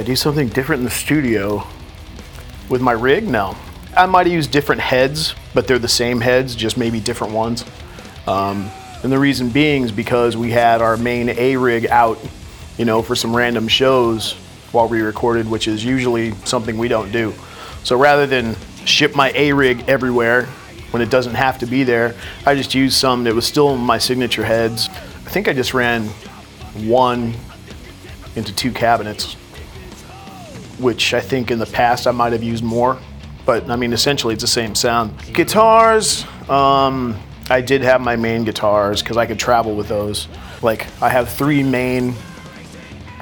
I do something different in the studio with my rig? No. I might have used different heads, but they're the same heads, just maybe different ones. Um, and the reason being is because we had our main A rig out, you know, for some random shows while we recorded, which is usually something we don't do. So rather than ship my A rig everywhere when it doesn't have to be there, I just used some that was still my signature heads. I think I just ran one into two cabinets, which I think in the past I might have used more. But I mean, essentially, it's the same sound. Guitars, um, I did have my main guitars because I could travel with those. Like, I have three main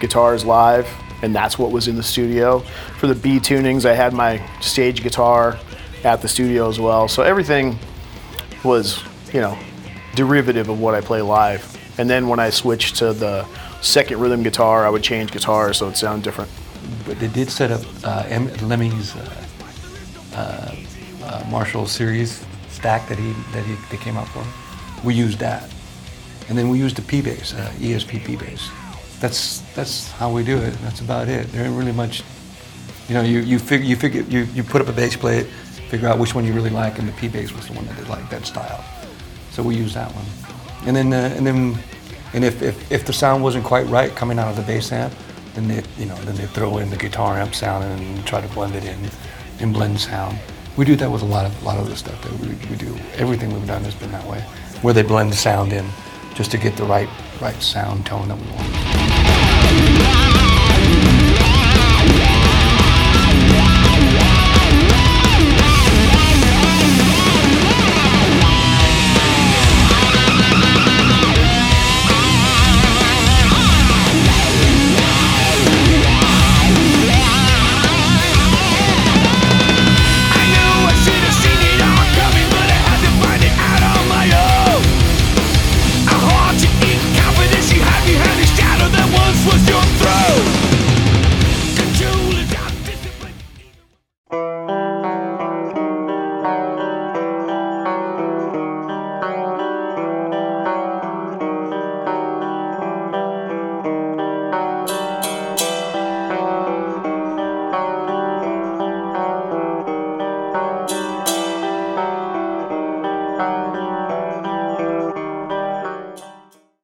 guitars live, and that's what was in the studio. For the B tunings, I had my stage guitar at the studio as well. So everything was, you know, derivative of what I play live. And then when I switched to the second rhythm guitar, I would change guitars so it sounded different. But they did set up uh, M- Lemmy's uh, uh, uh, Marshall series stack that he that he they came out for. We used that, and then we used the P bass, uh, ESP P bass. That's that's how we do it. That's about it. There ain't really much. You know, you you figure you figure you, you put up a bass plate, figure out which one you really like, and the P bass was the one that did like that style. So we used that one, and then uh, and then and if, if if the sound wasn't quite right coming out of the bass amp, then they you know then they throw in the guitar amp sound and try to blend it in and blend sound. We do that with a lot of a lot of the stuff that we, we do. Everything we've done has been that way, where they blend the sound in just to get the right right sound tone that we want.